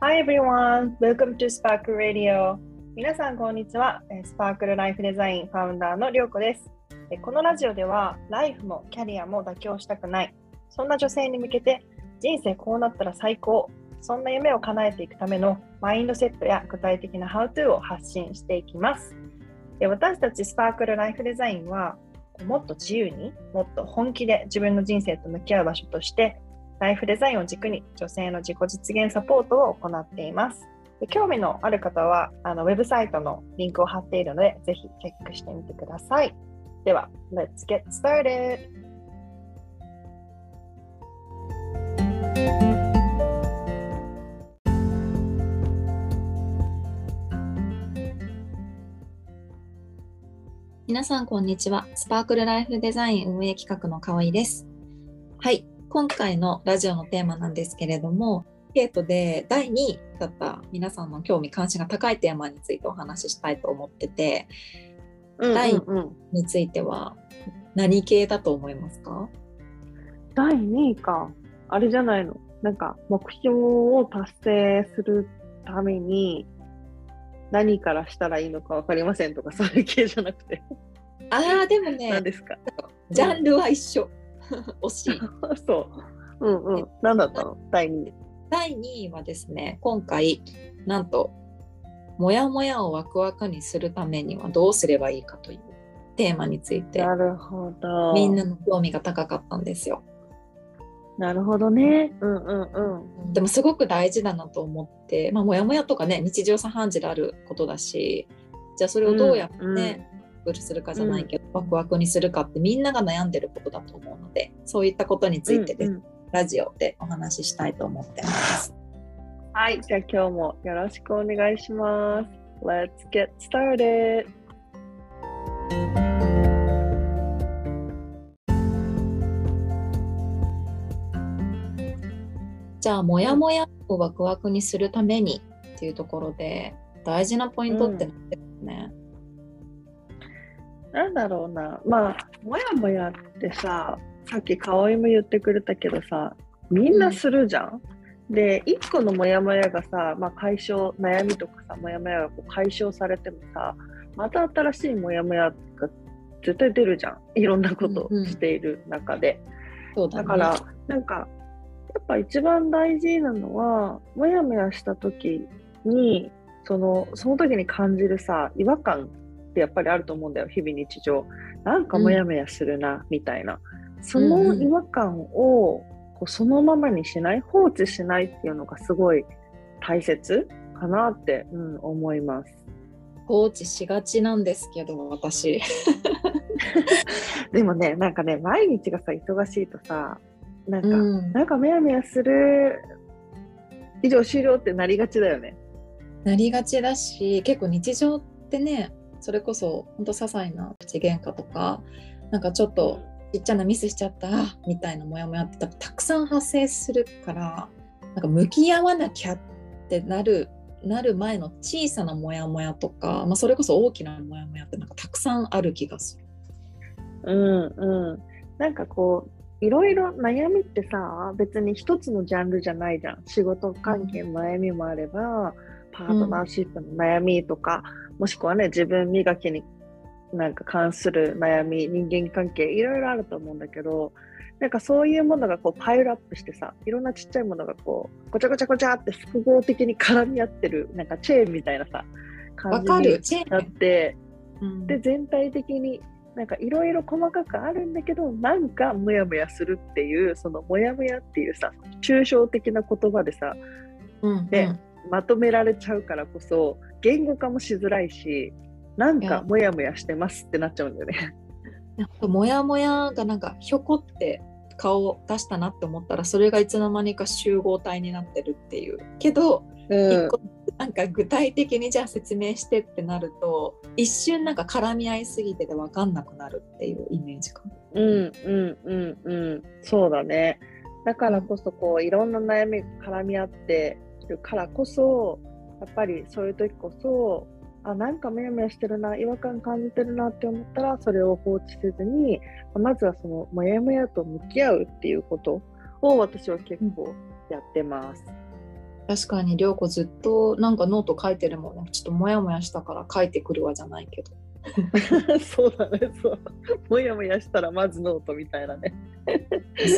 Hi everyone, welcome to Sparkle Radio. 皆さんこんにちは。スパークルライフデザインファウンダーのりょうこです。このラジオではライフもキャリアも妥協したくない。そんな女性に向けて人生こうなったら最高。そんな夢を叶えていくためのマインドセットや具体的な How to を発信していきます。私たちスパークルライフデザインはもっと自由にもっと本気で自分の人生と向き合う場所としてライフデザインを軸に女性の自己実現サポートを行っています。興味のある方はあのウェブサイトのリンクを貼っているのでぜひチェックしてみてください。では、Let's get started! 皆さん、こんにちは。スパークルライフデザイン運営企画の河合です。はい。今回のラジオのテーマなんですけれども、ケートで第2位だった皆さんの興味関心が高いテーマについてお話ししたいと思ってて、うんうんうん、第2については何系だと思いますか？第2位か。あれじゃないの？なんか目標を達成するために何からしたらいいのか分かりませんとかそういう系じゃなくて。ああでもね何ですか？ジャンルは一緒 惜しい。そう。うんうん。何だったの？第2位。第2位はですね今回なんとモヤモヤをワクワクにするためにはどうすればいいかというテーマについてなるほど。みんなの興味が高かったんですよ。なるほどね。うんうんうん。でもすごく大事だなと思って、まあ、もやもやとかね、日常茶飯事であることだし、じゃあそれをどうやってね、うんうん、するかじゃないけど、ワクワクにするかってみんなが悩んでることだと思うので、そういったことについてで、うんうん、ラジオでお話ししたいと思ってます。はい、じゃあ今日もよろしくお願いします。Let's get started! じゃあモヤモヤをワクワクにするためにっていうところで大事なポイントって何ですね、うん、なんだろうなまあモヤモヤってささっき香りも言ってくれたけどさみんなするじゃん。うん、で1個のモヤモヤがさ、まあ、解消悩みとかさモヤモヤがこう解消されてもさまた新しいモヤモヤが絶対出るじゃんいろんなことをしている中で。うんうん、だね、だからなんかやっぱ一番大事なのはもやもやした時にそのその時に感じるさ違和感ってやっぱりあると思うんだよ日々日常。なんかもやもやするな、みたいな。その違和感をこうそのままにしない放置しないっていうのがすごい大切かなって、うん、思います。放置しがちなんですけど私。でもねなんかね毎日がさ忙しいとさなんか、うん、なんかめやめやする。以上終了ってなりがちだよね。なりがちだし結構日常ってねそれこそほんと些細な口喧嘩とかなんかちょっとちっちゃなミスしちゃったみたいなモヤモヤってたくさん発生するからなんか向き合わなきゃってなるなる前の小さなモヤモヤとか、まあ、それこそ大きなモヤモヤってなんかたくさんある気がする。うんうん、なんかこういろいろ悩みってさ別に一つのジャンルじゃないじゃん。仕事関係の悩みもあれば、パートナーシップの悩みとか、うん、もしくはね自分磨きになんか関する悩み人間関係いろいろあると思うんだけどなんかそういうものがこうパイルアップしてさいろんなちっちゃいものがこうごちゃごちゃごちゃって複合的に絡み合ってるなんかチェーンみたいなさ感じになって、うん、で全体的になんかいろいろ細かくあるんだけどなんかモヤモヤするっていうそのモヤモヤっていうさ抽象的な言葉でさ、うん、で、まとめられちゃうからこそ言語化もしづらいしなんかモヤモヤしてますってなっちゃうんだよね。モヤモヤがなんかひょこって顔を出したなって思ったらそれがいつの間にか集合体になってるっていう。けど、うん、なんか具体的にじゃあ説明してってなると一瞬なんか絡み合いすぎてて分かんなくなるっていうイメージか。うんうんうんうん。そうだね。だからこそこういろんな悩み絡み合ってるからこそやっぱりそういう時こそあなんかモヤモヤしてるな違和感感じてるなって思ったらそれを放置せずにまずはそのモヤモヤと向き合うっていうことを私は結構やってます。確かに涼子ずっとなんかノート書いてるもん。ねちょっとモヤモヤしたから書いてくるわじゃないけど。そうだねそう。もやもやしたらまずノートみたいなね。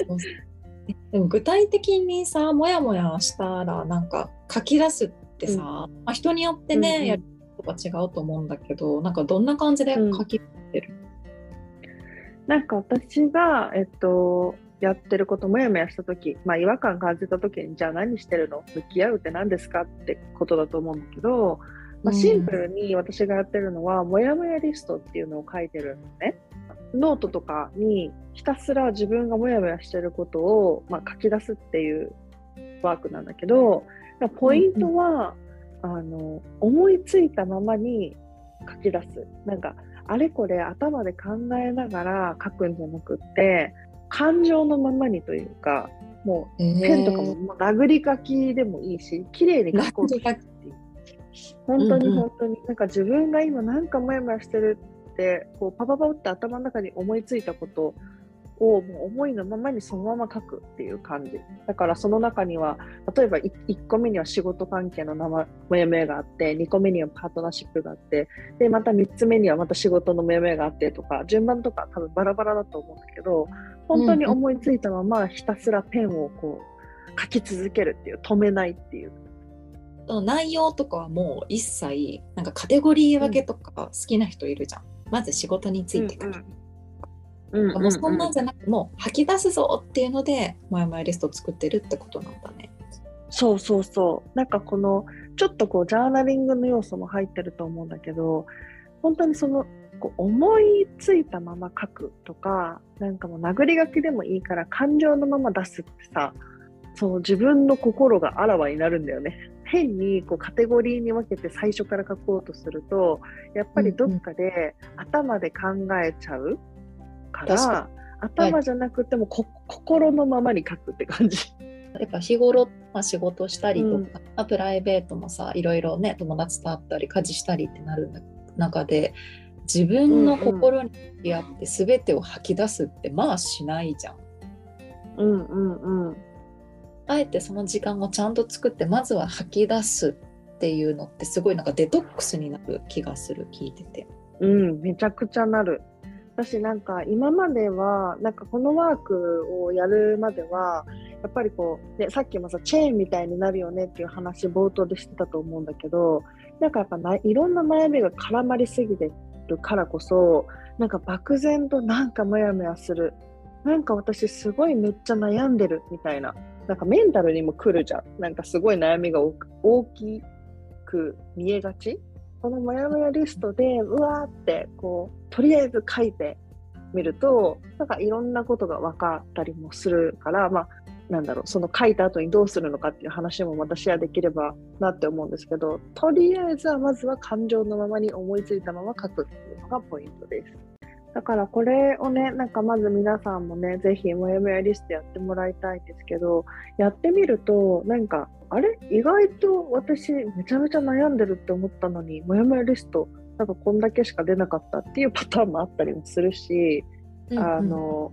そうでも具体的にさモヤモヤしたらなんか書き出すってさ、まあ、人によってね、うんうん。やることが違うと思うんだけどなんかどんな感じで書き出してる、なんか私が、えっと、やってることもやもやした時、まあ、違和感感じた時にじゃあ何してるの？向き合うって何ですかってことだと思うんだけど、まあ、シンプルに私がやってるのは、もやもやリストっていうのを書いてるのね。ノートとかにひたすら自分がもやもやしてることを、まあ、書き出すっていうワークなんだけどポイントは、あの思いついたままに書き出す。なんかあれこれ頭で考えながら書くんじゃなくって感情のままにというかもうペンとかももう殴り書きでもいいし綺麗に書こうとしてっていう。本当にうんうん。本当に、なんか自分が今なんかモヤモヤしてるってこうパパパって頭の中に思いついたことをもう思いのままにそのまま書くっていう感じ。だからその中には例えばい1個目には仕事関係の生モヤモヤがあって2個目にはパートナーシップがあってでまた3つ目にはまた仕事のモヤモヤがあってとか順番とか多分バラバラだと思うんだけど本当に思いついたままひたすらペンをこう書き続けるっていう止めないっていう。内容とかはもう一切なんかカテゴリー分けとか好きな人いるじゃん、まず仕事について書く、うんもうそんなんじゃなくもう吐き出すぞっていうのでモヤモヤリストを作ってるってことなんだね。そうそうそう。なんかこのちょっとこうジャーナリングの要素も入ってると思うんだけど本当にそのこう思いついたまま書くとかなんかもう殴り書きでもいいから感情のまま出すってさそう自分の心があらわになるんだよね変にこうカテゴリーに分けて最初から書こうとするとやっぱりどっかで頭で考えちゃうから、確か頭じゃなくてもこ、心のままに書くって感じ。やっぱ日頃、まあ、仕事したりとか、うんまあプライベートもさいろいろね友達と会ったり家事したりってなる中で自分の心に向き合って全てを吐き出すってまあしないじゃん。うんうんうん。あえてその時間をちゃんと作ってまずは吐き出すっていうのってすごいなんかデトックスになる気がする聞いてて。うん、めちゃくちゃなる。私なんか今まではなんかこのワークをやるまではやっぱりこう、ね、さっきもさチェーンみたいになるよねっていう話冒頭でしてたと思うんだけどなんかやっぱないろんな悩みが絡まりすぎてるからこそなんか漠然となんかモヤモヤするなんか私すごいめっちゃ悩んでるみたいななんかメンタルにも来るじゃんなんかすごい悩みが大きく見えがちこのモヤモヤリストでうわーってこうとりあえず書いてみるとなんかいろんなことが分かったりもするからまあなんだろうその書いた後にどうするのかっていう話もまたシェアできればなって思うんですけどとりあえずはまずは感情のままに思いついたまま書くっていうのがポイントです。だからこれをねなんかまず皆さんもねぜひもやもやリストやってもらいたいんですけどやってみるとなんかあれ？意外と私めちゃめちゃ悩んでるって思ったのにもやもやリストなんかこんだけしか出なかったっていうパターンもあったりもするし、あの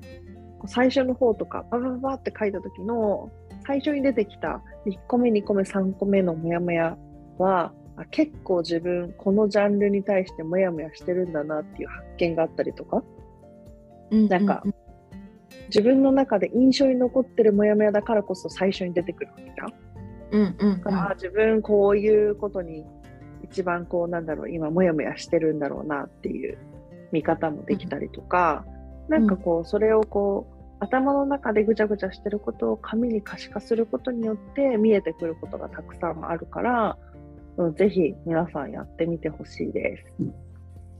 最初の方とかババババって書いた時の最初に出てきた1個目2個目3個目のモヤモヤはあ結構自分このジャンルに対してモヤモヤしてるんだなっていう発見があったりとか？うんなんか自分の中で印象に残ってるモヤモヤだからこそ最初に出てくるわけじゃん？うんうんうん。だから自分こういうことに一番こうなんだろう今モヤモヤしてるんだろうなっていう見方もできたりとか、なんかこうそれをこう頭の中でぐちゃぐちゃしてることを紙に可視化することによって見えてくることがたくさんあるから、うん、ぜひ皆さんやってみてほしいです。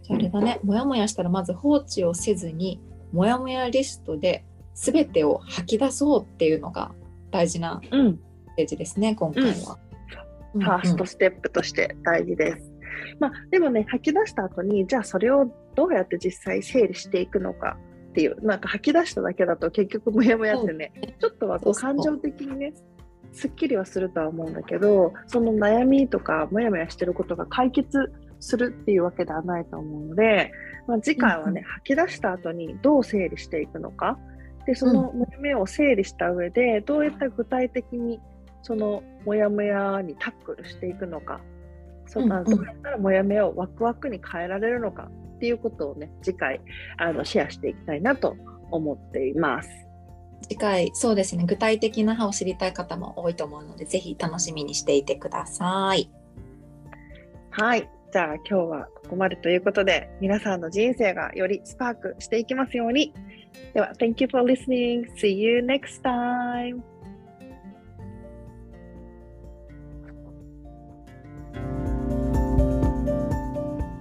じゃああれだね、もやもやしたらまず放置をせずに、もやもやリストで全てを吐き出そうっていうのが大事なうん、ステージですね、今回は。ファーストステップとして大事です。まあ、でもね、吐き出した後に、じゃあそれをどうやって実際整理していくのかっていう、なんか吐き出しただけだと結局モヤモヤってね、ちょっとはこう。感情的にね、すっきりはするとは思うんだけど、その悩みとかモヤモヤしてることが解決するっていうわけではないと思うので、まあ、次回はね、うん吐き出した後にどう整理していくのか、で、そのモヤモヤを整理した上で、どうやったら具体的にそのモヤモヤにタックルしていくのか、そんな、うんうん。どうやったらモヤモヤをワクワクに変えられるのかっていうことをね、次回あのシェアしていきたいなと思っています。次回そうですね具体的な歯を知りたい方も多いと思うのでぜひ楽しみにしていてください。はい。じゃあ今日はここまでということで、皆さんの人生がよりスパークしていきますように。では、Thank you for listening. See you next time.